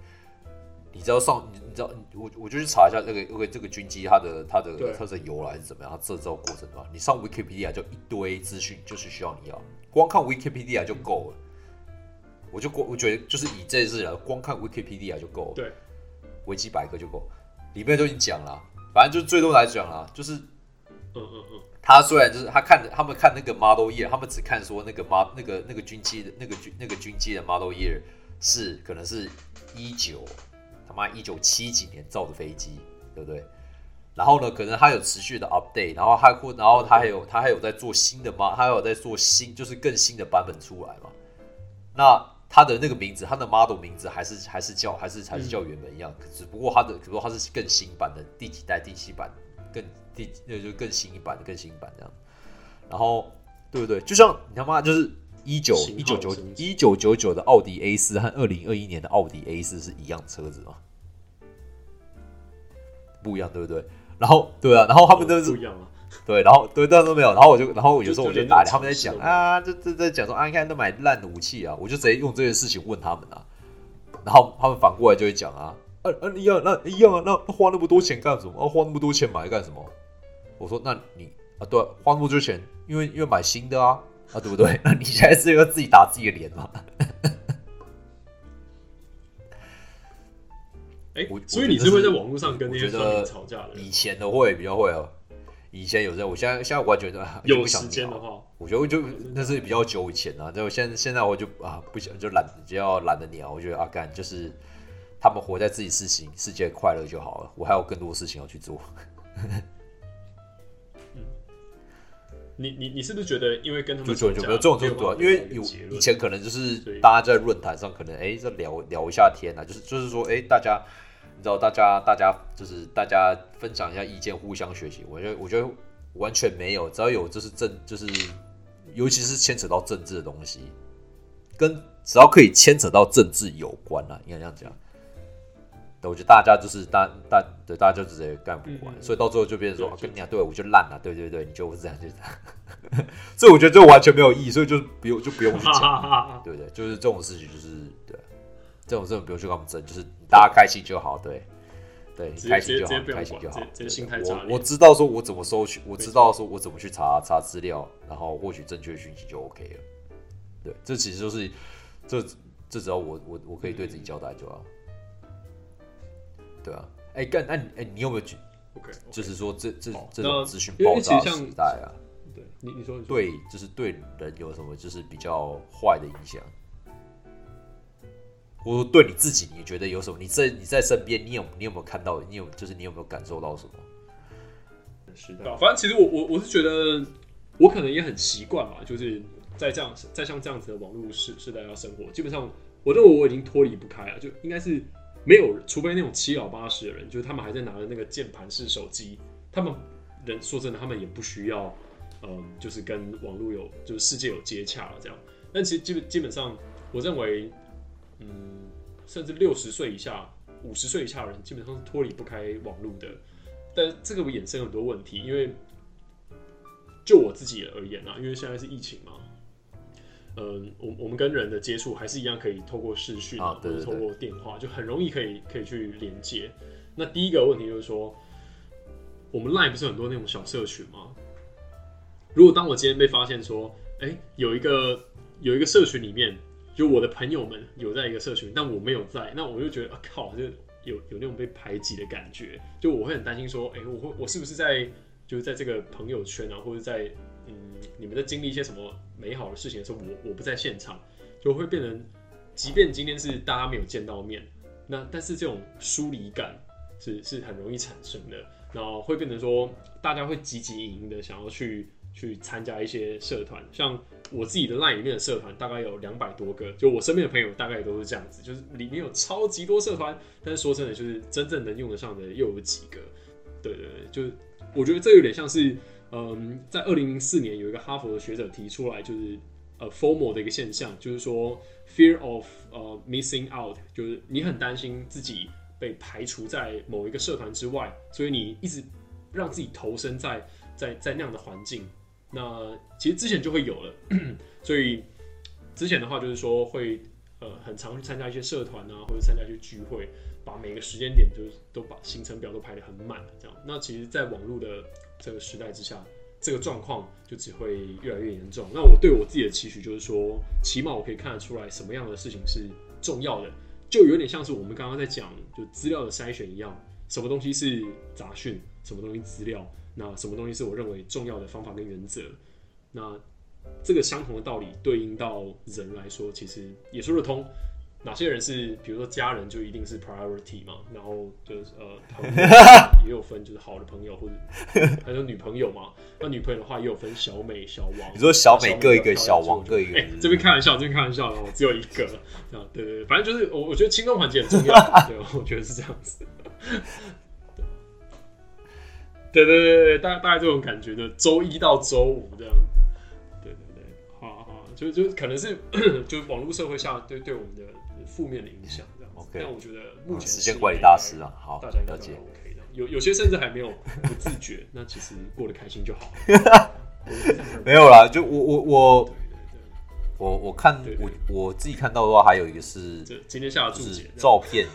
你知道上，你你知道，我我就去查一下这个，因为这个军机它的它的对它的由来是怎么样，它制造过程对吧？你上 Wikipedia 就一堆资讯，就是需要你要光看 Wikipedia 就够了。我就光我觉得就是以这次来，光看 Wikipedia 就够了。对，维基百科就够，里面都已经讲了，反正就最多来讲了，就是嗯嗯嗯，他虽然就是他看他们看那个 model year，他们只看说那个 mod 那个那个军机的那个军那个军机的 model year 是可能是一九他妈一九七几年造的飞机，对不对？然后呢，可能它有持续的 update，然后它或然后它还有它还有在做新的嘛，它还有在做新就是更新的版本出来嘛。那它的那个名字，它的 model 名字还是还是叫还是还是叫原本一样，只不过它的只不过它是更新版的第几代第几版更第那就更新一版更新版这样。然后对不对？就像你他妈就是一九一九九一九九九的奥迪 A 四和二零二一年的奥迪 A 四是一样车子吗？不一样，对不对？然后对啊，然后他们都是不一样啊，对，然后对，但都没有。然后我就，然后有时候我就打，他们在讲啊，这这在讲说啊，你看都买烂的武器啊，我就直接用这件事情问他们啊，然后他们反过来就会讲啊，啊啊一样，那一样啊，那那花那么多钱干什么？啊，花那么多钱买干什么？我说那你啊，对，花那么多钱，因为因为买新的啊，啊，对不对？那 你现在是要自己打自己的脸吗？哎我，所以你是会在网络上跟那些吵架的？以前的会比较会哦，以前有在，我现在现在完全就啊就有时间的话，我觉得就那是比较久以前啊，就现现在我就啊不想就懒就要懒得鸟，我觉得啊干就是他们活在自己事情世界快乐就好了，我还有更多事情要去做。你你你是不是觉得因为跟他就们吵架就就没有这种这种因为有以前可能就是大家在论坛上可能哎在聊聊一下天啊，就是就是说哎大家你知道大家大家就是大家分享一下意见，互相学习。我觉得我觉得完全没有，只要有就是政就是尤其是牵扯到政治的东西，跟只要可以牵扯到政治有关啊，应该这样讲。对，我觉得大家就是大大对大家就直接干不完，所以到最后就变成说，跟你讲，对我就烂了，对对对，你就这样就这样。所以我觉得这完全没有意义，所以就不用就不用去哈讲，对不对？就是这种事情，就是对，这种这种不用去跟他们争，就是大家开心就好，对，对，你开心就好，开心就好我我知道说我怎么搜取，我知道说我怎么去查查资料，然后获取正确讯息就 OK 了。对，这其实就是这这只要我我我可以对自己交代就好。对啊，哎干，那你哎你有没有觉 OK，就是说这这好这种那资讯爆炸的其实像时代啊？对你你说对，就是对人有什么就是比较坏的影响，或者说对你自己，你觉得有什么？你在你在身边，你有你有没有看到？你有就是你有没有感受到什么？是的，反正其实我我我是觉得，我可能也很习惯嘛，就是在这样在像这样子的网络时时代要生活，基本上我认为我已经脱离不开了，就应该是没有，除非那种七老八十的人，就是他们还在拿着那个键盘式手机，他们人说真的，他们也不需要，嗯，就是跟网络有就是世界有接洽了这样。但其实基本基本上，我认为，嗯，甚至六十岁以下、五十岁以下的人，基本上是脱离不开网络的。但这个会衍生很多问题，因为就我自己而言啊，因为现在是疫情嘛，嗯，我我们跟人的接触还是一样可以透过视讯啊，或者透过电话，就很容易可以可以去连接。那第一个问题就是说，我们 Line 不是很多那种小社群吗？如果当我今天被发现说，哎，有一个有一个社群里面，就我的朋友们有在一个社群，但我没有在，那我就觉得啊靠，就有有那种被排挤的感觉，就我会很担心说，哎，我会我是不是在就是在这个朋友圈啊，或者在嗯你们在经历一些什么美好的事情的时候，我我不在现场，就会变成，即便今天是大家没有见到面，那但是这种疏离感是是很容易产生的，然后会变成说大家会积极营营的想要去。去参加一些社团，像我自己的 LINE 里面的社团大概有两百多个，就我身边的朋友大概也都是这样子，就是里面有超级多社团，但是说真的，就是真正能用得上的又有几个。对对对，就是我觉得这有点像是，嗯，在二零零四年有一个哈佛的学者提出来，就是呃 formal 的一个现象，就是说 fear of 呃 missing out，就是你很担心自己被排除在某一个社团之外，所以你一直让自己投身在在在那样的环境。那其实之前就会有了，所以之前的话就是说会呃很常去参加一些社团啊，或者参加一些聚会，把每个时间点就是都把行程表都排得很满这样。那其实，在网络的这个时代之下，这个状况就只会越来越严重。那我对我自己的期许就是说，起码我可以看得出来什么样的事情是重要的，就有点像是我们刚刚在讲就资料的筛选一样，什么东西是杂讯，什么东西资料。那什么东西是我认为重要的方法跟原则？那这个相同的道理对应到人来说，其实也说得通。哪些人是，比如说家人就一定是 priority 嘛？然后就是呃，朋友也有分，就是好的朋友或者 还有女朋友嘛？那女朋友的话也有分小美、小王。你说小美各一个，小王各一个。哎，这边开玩笑，这边开玩笑，我只有一个。啊，对对对，反正就是我我觉得轻重缓急很重要。对，我觉得是这样子。对对对对，大大概这种感觉的，周一到周五这样。对对对，好好，就就可能是就网络社会下对对我们的负面的影响这样。OK，但我觉得目前时间管理大师啊，好，大家应该 OK 的。有有些甚至还没有 不自觉，那其实过得开心就好。没有啦，就我我我我我看我我自己看到的话，还有一个是今天下的注解照片，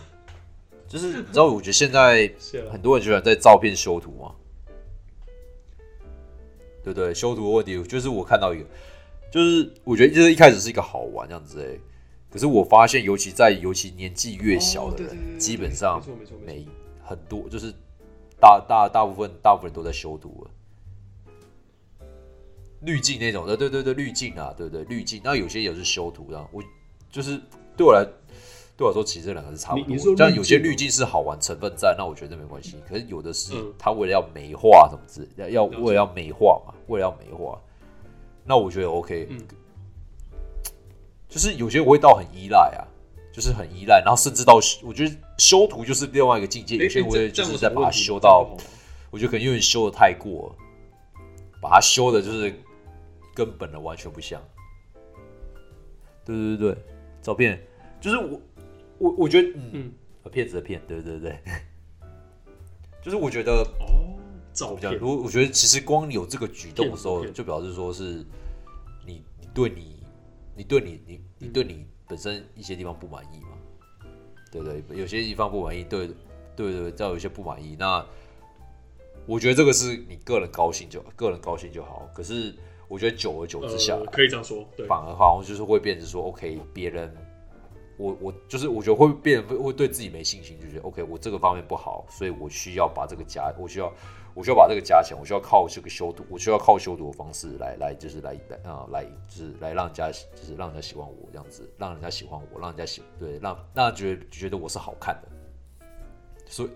就是你知道，我觉得现在 很多人喜欢在照片修图嘛。对对，修图的问题就是我看到一个，就是我觉得就是一开始是一个好玩这样子哎，可是我发现，尤其在尤其年纪越小的人，基本上没错没错没很多，就是大大大部分大部分人都在修图了，滤镜那种的，对对对，滤镜啊，对对滤镜，那有些也是修图的，我就是对我来。对我说，其实这两个是差不多。像有些滤镜是好玩成分在，那我觉得没关系。可是有的是他为了要美化什么字，要要为了要美化嘛，为了要美化，那我觉得 OK。就是有些我会到很依赖啊，就是很依赖，然后甚至到我觉得修图就是另外一个境界。有些我会就是在把它修到，我觉得可能有点修的太过，把它修的就是根本人完全不像。对对对对，照片就是我。我我觉得，嗯，骗子的骗，对对对，就是我觉得哦，照片。如果我觉得其实光有这个举动的时候，就表示说是你对你，你对你，你你对你本身一些地方不满意嘛？对对，有些地方不满意，对对对，再有一些不满意，那我觉得这个是你个人高兴就个人高兴就好。可是我觉得久而久之下来，可以这样说，反而好像就是会变成说，OK，别人。我我就是我觉得会变会对自己没信心，就觉得 OK，我这个方面不好，所以我需要把这个加，我需要我需要把这个加强，我需要靠这个修图，我需要靠修图的方式来来就是来来啊来就是来让人家就是让人家喜欢我这样子，让人家喜欢我，让人家喜对让让觉得觉得我是好看的，所以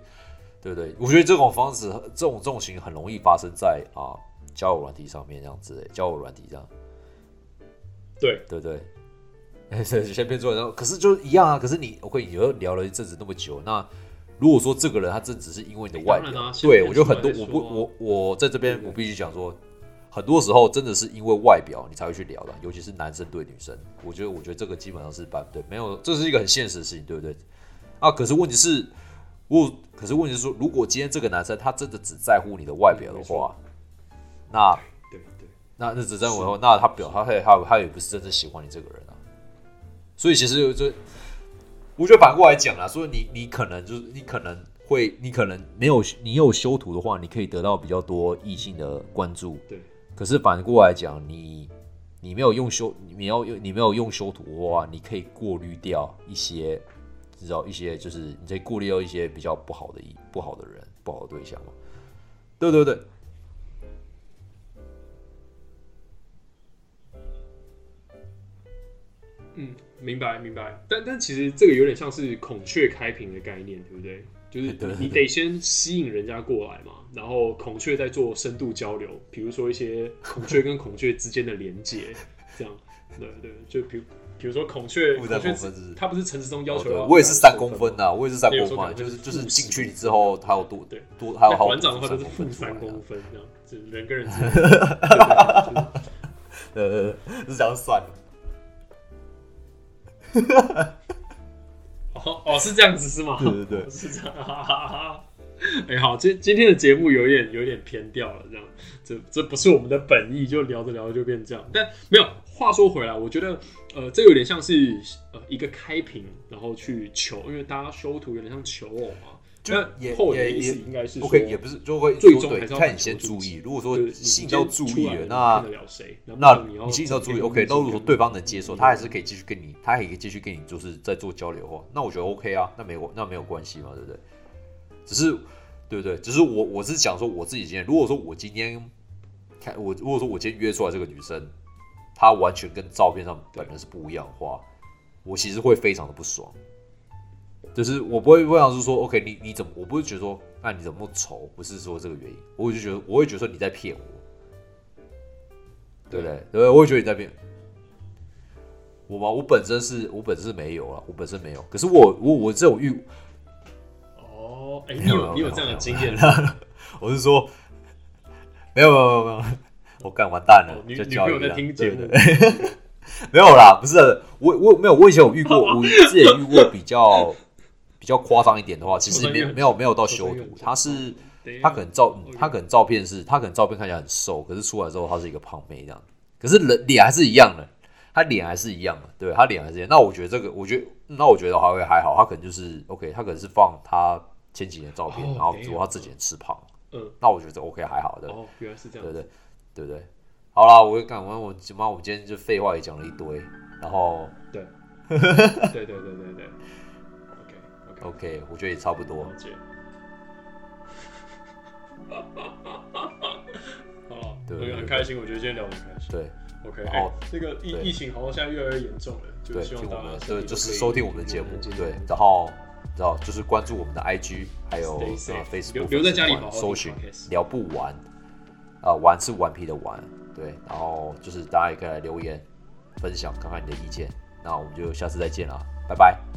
对不对？我觉得这种方式这种这种情很容易发生在啊交友软体上面这样子，交友软体这样，对对不对？先别做，然后可是就一样啊。可是你我跟你又聊了一阵子那么久，那如果说这个人他真只是因为你的外表，对变我就很多，我不我我在这边我必须讲说，很多时候真的是因为外表你才会去聊的，尤其是男生对女生，我觉得我觉得这个基本上是办对，没有这是一个很现实的事情，对不对？啊，可是问题是，我可是问题是说，如果今天这个男生他真的只在乎你的外表的话，那对对，那那只在乎的话，那他表他他他他也不是真正喜欢你这个人啊。所以其实有这，我觉得反过来讲啦，所以你你可能就是你可能会你可能没有你有修图的话，你可以得到比较多异性的关注。对，可是反过来讲，你你没有用修，你要用你没有用修图的话，你可以过滤掉一些，知道一些就是你可以过滤掉一些比较不好的一不好的人、不好的对象嘛。对对对，嗯，明白明白。但但其实这个有点像是孔雀开屏的概念，对不对？就是对对你得先吸引人家过来嘛，然后孔雀再做深度交流，比如说一些孔雀跟孔雀之间的连接，这样。对对，就比如比如说孔雀，它不是陈时中要求要我也是三30公分呐、我也是三公分就是就是进去之后，它有多对，多，还有还有馆长的话都是负负三公分。这样，就是人跟人之间。对对对就是呃，是这样算的。哦哦，是这样子是吗？对对对哦 是这样。哈哈哈。哎、好，今今天的节目有点有点偏掉了，这样，这这不是我们的本意，就聊着聊着就变这样。但没有，话说回来，我觉得呃，这有点像是呃一个开屏，然后去求，因为大家修图有点像求偶嘛。就那也后也也应该是 OK，也不是就会最终还是看你先注意。如果说吸引到注意了，那？那你吸引到注意，OK。那如果说对方能接受，他还是。可以继续跟你，他还可以继续跟你就是在做交流的话，那我觉得 OK 啊，那没有那没有关系嘛，对不对？只是对不对？只是我我是讲说我自己今天，如果说我今天看我如果说我今天约出来这个女生，她完全跟照片上本人是不一样的话，我其实会非常的不爽。就是我不会不想是说，OK，你你怎么，我不会觉得说，那你怎么丑？不是说这个原因，我就觉得我会觉得说你在骗我，对不对？对不对？我会觉得你在骗我吗？我本身是我本身是没有啊，我本身没有。可是我我我这种遇，哦，哎、你有有你有这样的经验？我是说，没有没有没有没有，我干完蛋了就女朋友在教育了听节目对对对 没有啦，不是我我没有，我以前有遇过，我之前遇过比较比较夸张一点的话，其实没有没有没有到修图，他是他可能照他可能照片是他可能照片看起来很瘦，可是出来之后他是一个胖妹这样，可是人脸还是一样的，他脸还是一样的，对他脸还是一样。那我觉得这个，我觉得那我觉得还会还好，他可能就是 OK，他可能是放他前几年照片，哦然后如果他这几年吃胖，嗯，那我觉得 OK 还好的，哦，原来是这样对。对对不对？好啦，我干完我妈，我们今天就废话也讲了一堆，然后对对对对对。OK 我觉得也差不多了。解。好，对对很很开心，我觉得今天聊得很开心。对 OK，然后哎这个疫疫情好像现在越来越严重了，就对，希望大家对就是收听我们的节目对，然后然后就是关注我们的 IG，还有 Facebook，留留在家里好好搜寻聊不完，啊，玩是顽皮的玩，对，然后就是大家也可以来留言分享，看看你的意见，那我们就下次再见了，拜拜。